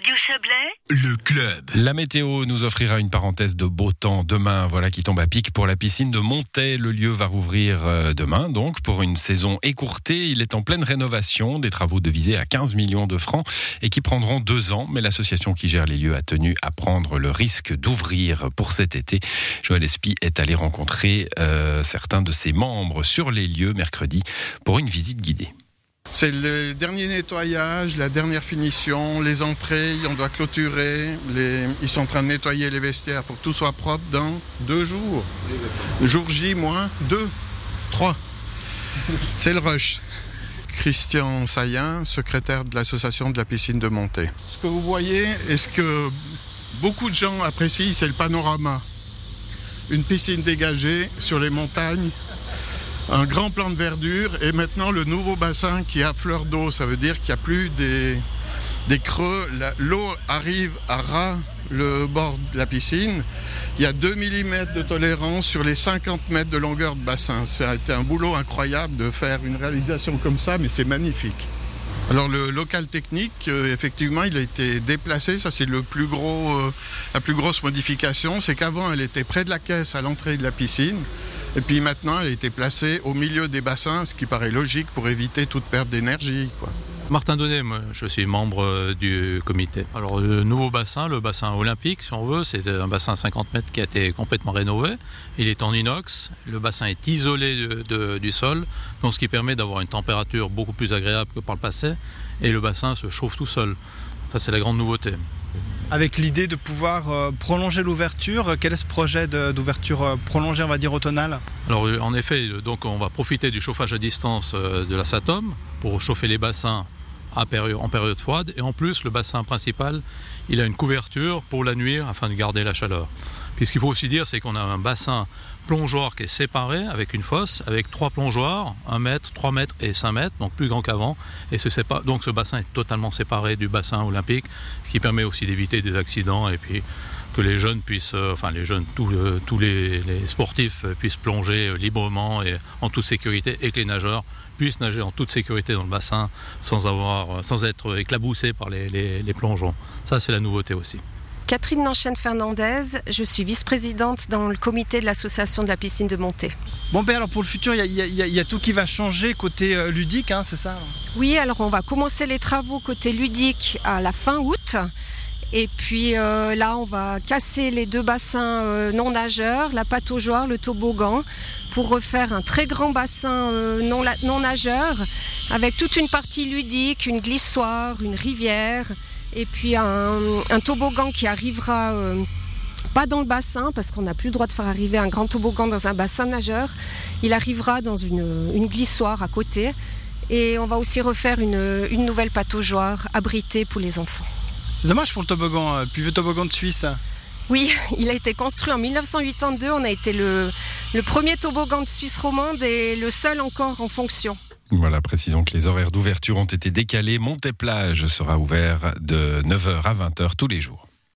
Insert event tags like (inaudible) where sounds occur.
Radio Chablais, Le club. La météo nous offrira une parenthèse de beau temps demain, voilà qui tombe à pic pour la piscine de Montet. Le lieu va rouvrir euh, demain, donc pour une saison écourtée. Il est en pleine rénovation, des travaux devisés à 15 millions de francs et qui prendront deux ans. Mais l'association qui gère les lieux a tenu à prendre le risque d'ouvrir pour cet été. Joël Espy est allé rencontrer euh, certains de ses membres sur les lieux mercredi pour une visite guidée. C'est le dernier nettoyage, la dernière finition, les entrées, on doit clôturer. Ils sont en train de nettoyer les vestiaires pour que tout soit propre dans deux jours. Jour J, moins deux, trois. C'est le rush. Christian Saillant, secrétaire de l'association de la piscine de Montée. Ce que vous voyez et ce que beaucoup de gens apprécient, c'est le panorama. Une piscine dégagée sur les montagnes, un grand plan de verdure et maintenant le nouveau bassin qui est à fleur d'eau. Ça veut dire qu'il n'y a plus des, creux. L'eau arrive à ras le bord de la piscine. Il y a 2 mm de tolérance sur les 50 mètres de longueur de bassin. Ça a été un boulot incroyable de faire une réalisation comme ça, mais c'est magnifique. Alors le local technique, euh, effectivement, il a été déplacé. Ça, c'est le plus gros, euh, la plus grosse modification. C'est qu'avant, elle était près de la caisse à l'entrée de la piscine. Et puis maintenant, elle a été placée au milieu des bassins, ce qui paraît logique pour éviter toute perte d'énergie. Martin Donnet, je suis membre euh, du comité. Alors le nouveau bassin, le bassin olympique si on veut, c'est un bassin 50 mètres qui a été complètement rénové. Il est en inox, le bassin est isolé du sol, donc ce qui permet d'avoir une température beaucoup plus agréable que par le passé, et le bassin se chauffe tout seul. Ça c'est la grande nouveauté. Avec l'idée de pouvoir euh, prolonger l'ouverture, quel est ce projet d'ouverture euh, prolongée, on va dire, automnale? Alors euh, en effet, donc on va profiter du chauffage à distance de la Satom pour chauffer les bassins en période froide. Et en plus, le bassin principal, il a une couverture pour la nuit afin de garder la chaleur. Puis ce qu'il faut aussi dire, c'est qu'on a un bassin plongeoir qui est séparé avec une fosse, avec trois plongeoirs, 1 mètre, 3 mètres et 5 mètres, donc plus grand qu'avant. Et ce donc ce bassin est totalement séparé du bassin olympique, ce qui permet aussi d'éviter des accidents et puis que les jeunes puissent, euh, enfin les jeunes, tous, euh, les, sportifs euh, puissent plonger librement et en toute sécurité et que les nageurs puissent nager en toute sécurité dans le bassin sans, avoir, sans être éclaboussés par les- les plongeons. Ça, c'est la nouveauté aussi. Catherine Nanchaine Fernandez, je suis vice-présidente dans le comité de l'association de la piscine de Montée. Bon, ben alors pour le futur, il y a, y y tout qui va changer côté euh, ludique, hein, c'est ça Oui, alors on va commencer les travaux côté ludique à la fin août. Et puis euh, là, on va casser les deux bassins euh, non nageurs, la pataugeoire, le toboggan, pour refaire un très grand bassin euh, non, non nageur, avec toute une partie ludique, une glissoire, une rivière, et puis un, un toboggan qui arrivera euh, pas dans le bassin, parce qu'on n'a plus le droit de faire arriver un grand toboggan dans un bassin nageur. Il arrivera dans une, une glissoire à côté. Et on va aussi refaire une, une nouvelle pataugeoire abritée pour les enfants. C'est dommage pour le toboggan, euh, le plus vieux toboggan de Suisse. Oui, (laughs) il a été construit en 1982. On a été le, le premier toboggan de Suisse romande et le seul encore en fonction. Voilà, précisons que les horaires d'ouverture ont été décalés. Montée-Plage sera ouvert de 9h à 20h tous les jours.